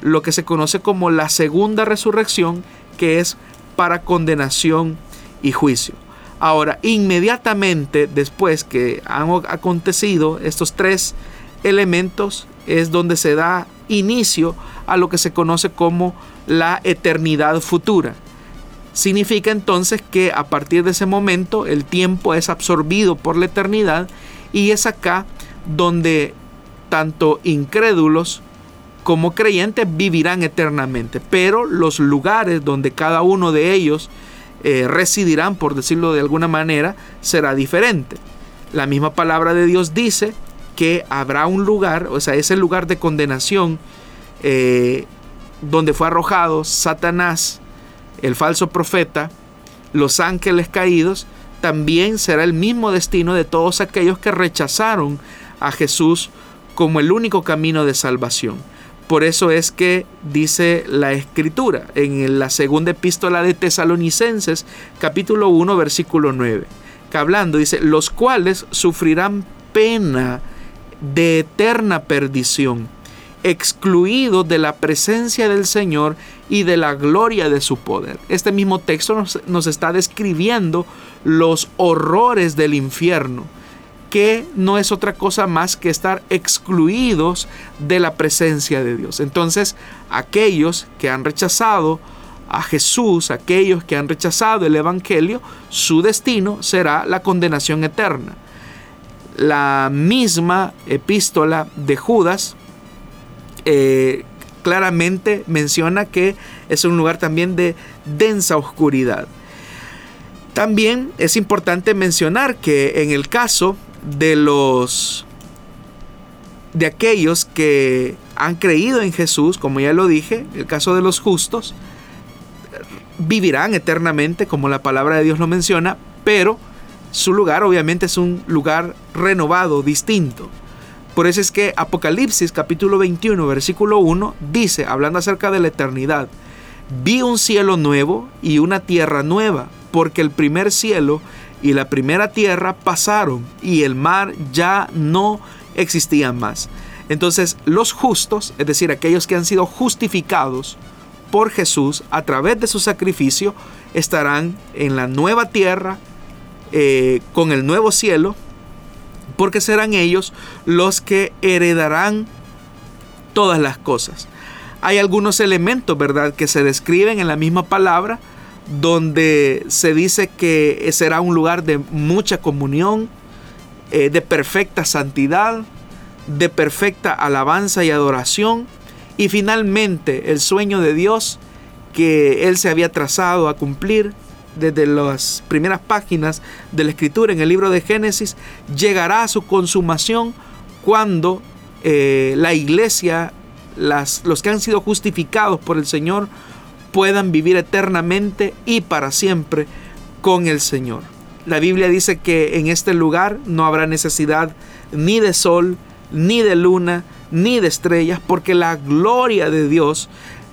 lo que se conoce como la segunda resurrección, que es para condenación y juicio. Ahora, inmediatamente después que han acontecido estos tres elementos, es donde se da inicio a lo que se conoce como la eternidad futura. Significa entonces que a partir de ese momento el tiempo es absorbido por la eternidad Y es acá donde tanto incrédulos como creyentes vivirán eternamente, pero los lugares donde cada uno de ellos eh, residirán, por decirlo de alguna manera, será diferente. La misma palabra de Dios dice que habrá un lugar, o sea, ese lugar de condenación eh, donde fue arrojado Satanás, el falso profeta, los ángeles caídos, también será el mismo destino de todos aquellos que rechazaron a Jesús como el único camino de salvación. Por eso es que dice la escritura en la segunda epístola de Tesalonicenses, capítulo 1, versículo 9, que hablando dice, los cuales sufrirán pena de eterna perdición, excluidos de la presencia del Señor y de la gloria de su poder. Este mismo texto nos, nos está describiendo los horrores del infierno que no es otra cosa más que estar excluidos de la presencia de Dios. Entonces, aquellos que han rechazado a Jesús, aquellos que han rechazado el Evangelio, su destino será la condenación eterna. La misma epístola de Judas eh, claramente menciona que es un lugar también de densa oscuridad. También es importante mencionar que en el caso de los de aquellos que han creído en Jesús, como ya lo dije, el caso de los justos, vivirán eternamente, como la palabra de Dios lo menciona, pero su lugar obviamente es un lugar renovado, distinto. Por eso es que Apocalipsis capítulo 21, versículo 1 dice, hablando acerca de la eternidad, vi un cielo nuevo y una tierra nueva, porque el primer cielo y la primera tierra pasaron y el mar ya no existía más. Entonces los justos, es decir, aquellos que han sido justificados por Jesús a través de su sacrificio, estarán en la nueva tierra, eh, con el nuevo cielo, porque serán ellos los que heredarán todas las cosas. Hay algunos elementos, ¿verdad?, que se describen en la misma palabra, donde se dice que será un lugar de mucha comunión, eh, de perfecta santidad, de perfecta alabanza y adoración, y finalmente el sueño de Dios que Él se había trazado a cumplir desde las primeras páginas de la escritura en el libro de Génesis, llegará a su consumación cuando eh, la iglesia, las, los que han sido justificados por el Señor, puedan vivir eternamente y para siempre con el Señor. La Biblia dice que en este lugar no habrá necesidad ni de sol, ni de luna, ni de estrellas, porque la gloria de Dios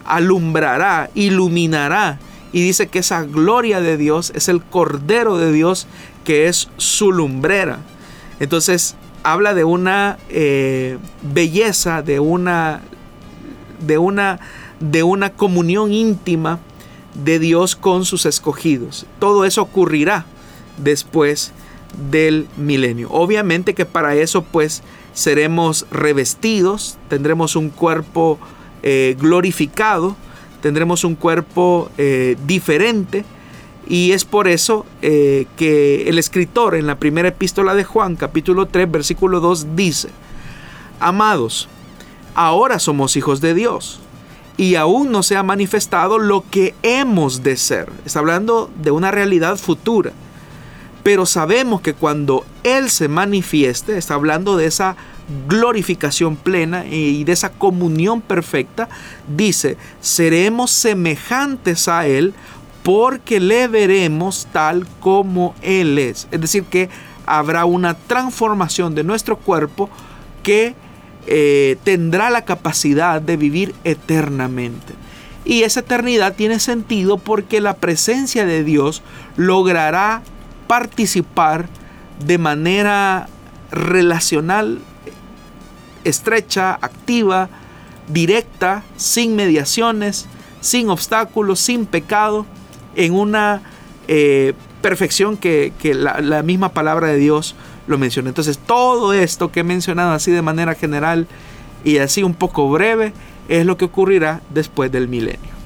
alumbrará, iluminará. Y dice que esa gloria de Dios es el Cordero de Dios, que es su lumbrera. Entonces habla de una eh, belleza, de una, de una de una comunión íntima de Dios con sus escogidos. Todo eso ocurrirá después del milenio. Obviamente que para eso pues seremos revestidos, tendremos un cuerpo eh, glorificado, tendremos un cuerpo eh, diferente y es por eso eh, que el escritor en la primera epístola de Juan capítulo 3 versículo 2 dice, Amados, ahora somos hijos de Dios y aún no se ha manifestado lo que hemos de ser. Está hablando de una realidad futura. Pero sabemos que cuando Él se manifieste, está hablando de esa glorificación plena y de esa comunión perfecta, dice, seremos semejantes a Él porque le veremos tal como Él es. Es decir, que habrá una transformación de nuestro cuerpo que eh, tendrá la capacidad de vivir eternamente. Y esa eternidad tiene sentido porque la presencia de Dios logrará participar de manera relacional, estrecha, activa, directa, sin mediaciones, sin obstáculos, sin pecado, en una eh, perfección que, la misma palabra de Dios lo menciona. Entonces, todo esto que he mencionado así de manera general y así un poco breve es lo que ocurrirá después del milenio.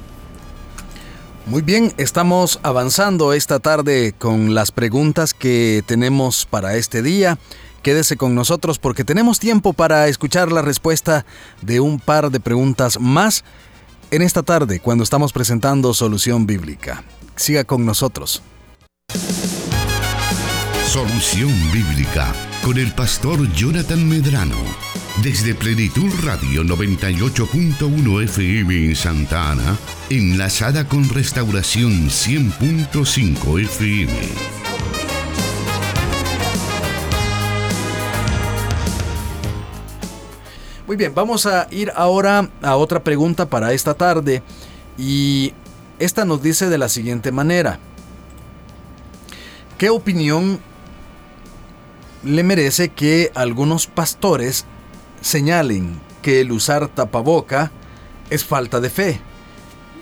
Muy bien, estamos avanzando esta tarde con las preguntas que tenemos para este día. Quédese con nosotros porque tenemos tiempo para escuchar la respuesta de un par de preguntas más en esta tarde cuando estamos presentando Solución Bíblica. Siga con nosotros. Solución Bíblica con el pastor Jonathan Medrano. Desde Plenitud Radio 98.1 FM en Santa Ana, enlazada con Restauración 100.5 FM. Muy bien, vamos a ir ahora a otra pregunta para esta tarde y esta nos dice de la siguiente manera. ¿Qué opinión le merece que algunos pastores señalen que el usar tapaboca es falta de fe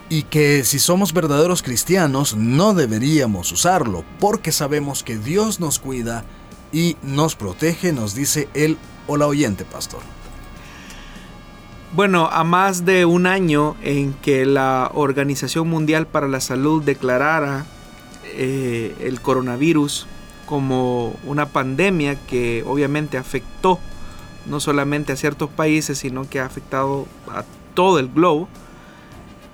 y que si somos verdaderos cristianos no deberíamos usarlo porque sabemos que Dios nos cuida y nos protege, nos dice él o la oyente, pastor. Bueno, a más de un año en que la Organización Mundial para la Salud declarara eh, el coronavirus como una pandemia que obviamente afectó no solamente a ciertos países, sino que ha afectado a todo el globo.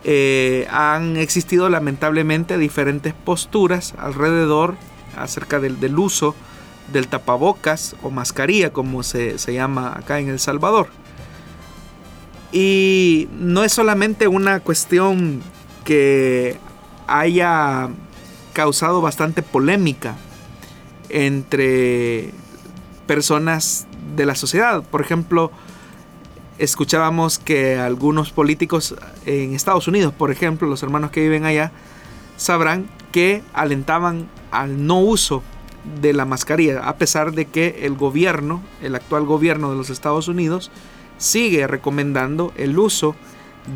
Eh, han existido lamentablemente diferentes posturas alrededor acerca del, uso del tapabocas o mascarilla, como se, se llama acá en El Salvador. Y no es solamente una cuestión que haya causado bastante polémica entre personas de la sociedad. Por ejemplo, escuchábamos que algunos políticos en Estados Unidos, por ejemplo, los hermanos que viven allá, sabrán que alentaban al no uso de la mascarilla, a pesar de que el gobierno, el actual gobierno de los Estados Unidos, sigue recomendando el uso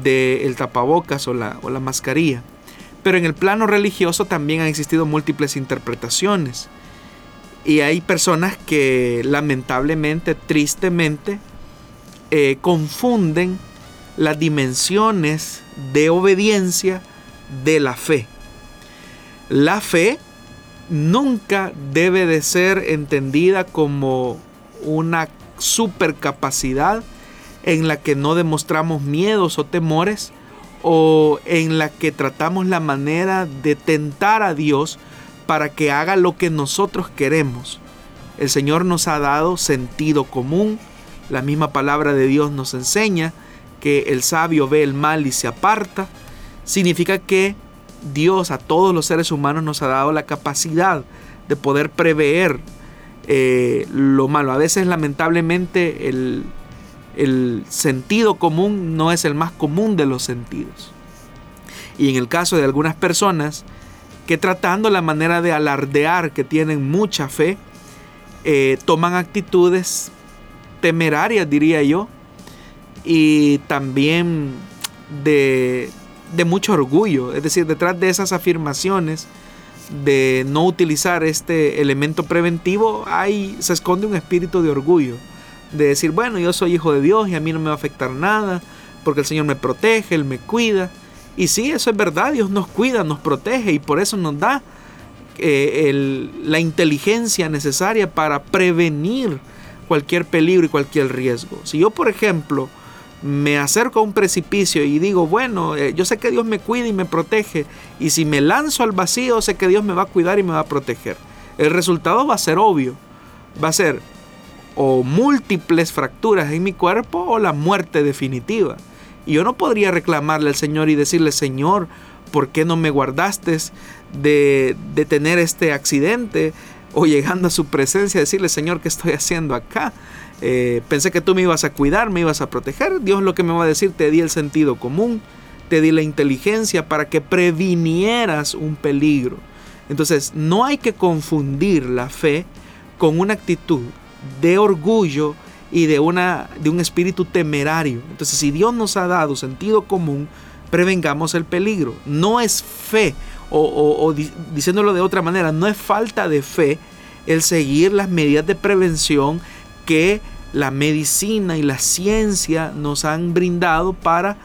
del tapabocas o la, o la mascarilla. Pero en el plano religioso también han existido múltiples interpretaciones. Y hay personas que lamentablemente, tristemente, eh, confunden las dimensiones de obediencia de la fe. La fe nunca debe de ser entendida como una supercapacidad en la que no demostramos miedos o temores o en la que tratamos la manera de tentar a Dios para que haga lo que nosotros queremos. El Señor nos ha dado sentido común. La misma palabra de Dios nos enseña que el sabio ve el mal y se aparta. Significa que Dios a todos los seres humanos nos ha dado la capacidad de poder prever eh, lo malo. A veces lamentablemente el, el sentido común no es el más común de los sentidos. Y en el caso de algunas personas, que tratando la manera de alardear que tienen mucha fe, eh, toman actitudes temerarias, diría yo, y también de, de mucho orgullo. Es decir, detrás de esas afirmaciones de no utilizar este elemento preventivo, hay, se esconde un espíritu de orgullo. De decir, bueno, yo soy hijo de Dios y a mí no me va a afectar nada, porque el Señor me protege, Él me cuida. Y sí, eso es verdad, Dios nos cuida, nos protege y por eso nos da eh, la inteligencia necesaria para prevenir cualquier peligro y cualquier riesgo. Si yo, por ejemplo, me acerco a un precipicio y digo, bueno, eh, yo sé que Dios me cuida y me protege, y si me lanzo al vacío, sé que Dios me va a cuidar y me va a proteger. El resultado va a ser obvio, va a ser o múltiples fracturas en mi cuerpo o la muerte definitiva. Yo no podría reclamarle al Señor y decirle, Señor, ¿por qué no me guardaste de, de tener este accidente? O llegando a su presencia, decirle, Señor, ¿qué estoy haciendo acá? Eh, pensé que tú me ibas a cuidar, me ibas a proteger. Dios lo que me va a decir, te di el sentido común, te di la inteligencia para que previnieras un peligro. Entonces, no hay que confundir la fe con una actitud de orgullo y de, una, de un espíritu temerario. Entonces, si Dios nos ha dado sentido común, prevengamos el peligro. No es fe, o, diciéndolo de otra manera, no es falta de fe el seguir las medidas de prevención que la medicina y la ciencia nos han brindado para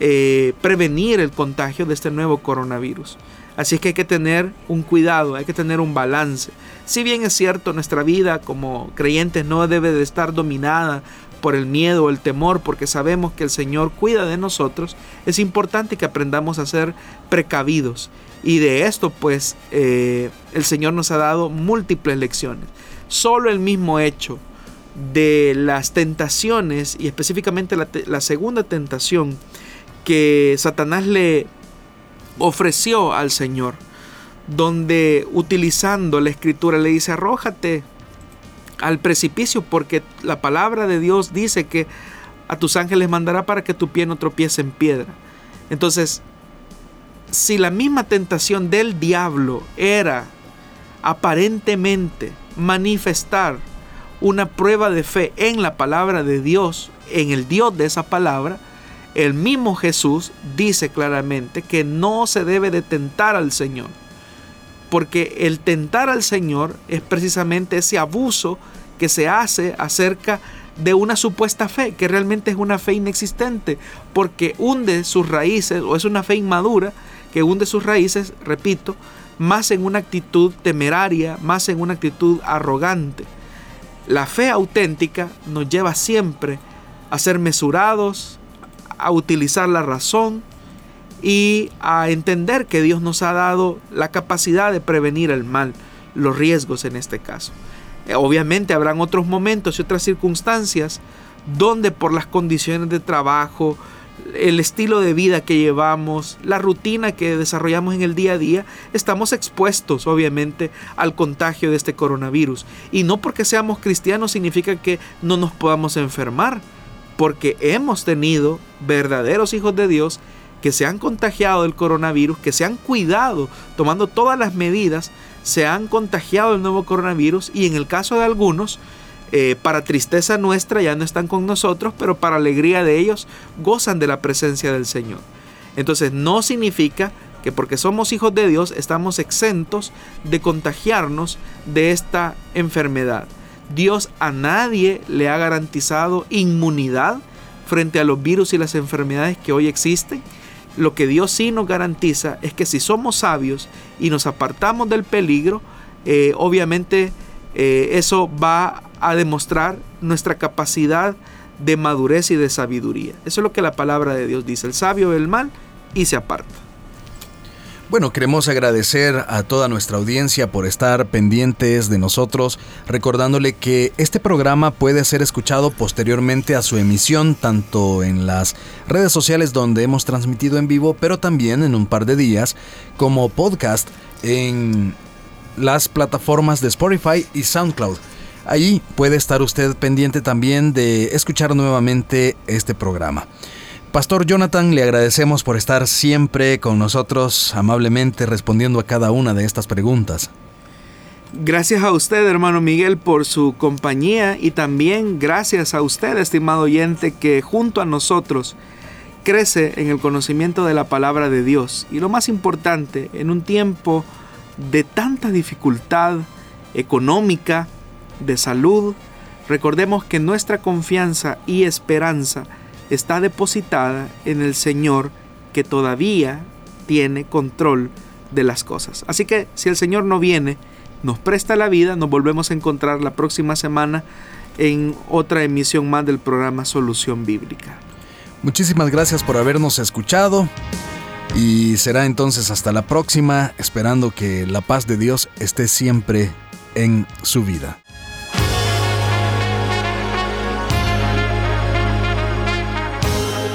eh, prevenir el contagio de este nuevo coronavirus. Así es que hay que tener un cuidado, hay que tener un balance. Si bien es cierto, nuestra vida como creyentes no debe de estar dominada por el miedo o el temor, porque sabemos que el Señor cuida de nosotros, es importante que aprendamos a ser precavidos. Y de esto, pues, eh, el Señor nos ha dado múltiples lecciones. Solo el mismo hecho de las tentaciones, y específicamente la, la segunda tentación que Satanás le ofreció al Señor, donde utilizando la escritura le dice, arrójate al precipicio, porque la palabra de Dios dice que a tus ángeles mandará para que tu pie no tropiece en piedra. Entonces, si la misma tentación del diablo era aparentemente manifestar una prueba de fe en la palabra de Dios, en el Dios de esa palabra, el mismo Jesús dice claramente que no se debe de tentar al Señor. Porque el tentar al Señor es precisamente ese abuso que se hace acerca de una supuesta fe, que realmente es una fe inexistente, porque hunde sus raíces, o es una fe inmadura, que hunde sus raíces, repito, más en una actitud temeraria, más en una actitud arrogante. La fe auténtica nos lleva siempre a ser mesurados, a utilizar la razón y a entender que Dios nos ha dado la capacidad de prevenir el mal, los riesgos en este caso. Eh, obviamente habrán otros momentos y otras circunstancias donde por las condiciones de trabajo, el estilo de vida que llevamos, la rutina que desarrollamos en el día a día, estamos expuestos obviamente al contagio de este coronavirus. Y no porque seamos cristianos significa que no nos podamos enfermar porque hemos tenido verdaderos hijos de Dios que se han contagiado del coronavirus, que se han cuidado tomando todas las medidas, se han contagiado del nuevo coronavirus y en el caso de algunos, eh, para tristeza nuestra ya no están con nosotros, pero para alegría de ellos gozan de la presencia del Señor. Entonces no significa que porque somos hijos de Dios estamos exentos de contagiarnos de esta enfermedad. Dios a nadie le ha garantizado inmunidad frente a los virus y las enfermedades que hoy existen. Lo que Dios sí nos garantiza es que si somos sabios y nos apartamos del peligro, eh, obviamente eh, eso va a demostrar nuestra capacidad de madurez y de sabiduría. Eso es lo que la palabra de Dios dice. El sabio ve el mal y se aparta. Bueno, queremos agradecer a toda nuestra audiencia por estar pendientes de nosotros, recordándole que este programa puede ser escuchado posteriormente a su emisión, tanto en las redes sociales donde hemos transmitido en vivo, pero también en un par de días como podcast en las plataformas de Spotify y SoundCloud. Allí puede estar usted pendiente también de escuchar nuevamente este programa. Pastor Jonathan, le agradecemos por estar siempre con nosotros, amablemente respondiendo a cada una de estas preguntas. Gracias a usted, hermano Miguel, por su compañía y también gracias a usted, estimado oyente, que junto a nosotros crece en el conocimiento de la palabra de Dios. Y lo más importante, en un tiempo de tanta dificultad económica, de salud, recordemos que nuestra confianza y esperanza está depositada en el Señor que todavía tiene control de las cosas. Así que si el Señor no viene, nos presta la vida, nos volvemos a encontrar la próxima semana en otra emisión más del programa Solución Bíblica. Muchísimas gracias por habernos escuchado y será entonces hasta la próxima, esperando que la paz de Dios esté siempre en su vida.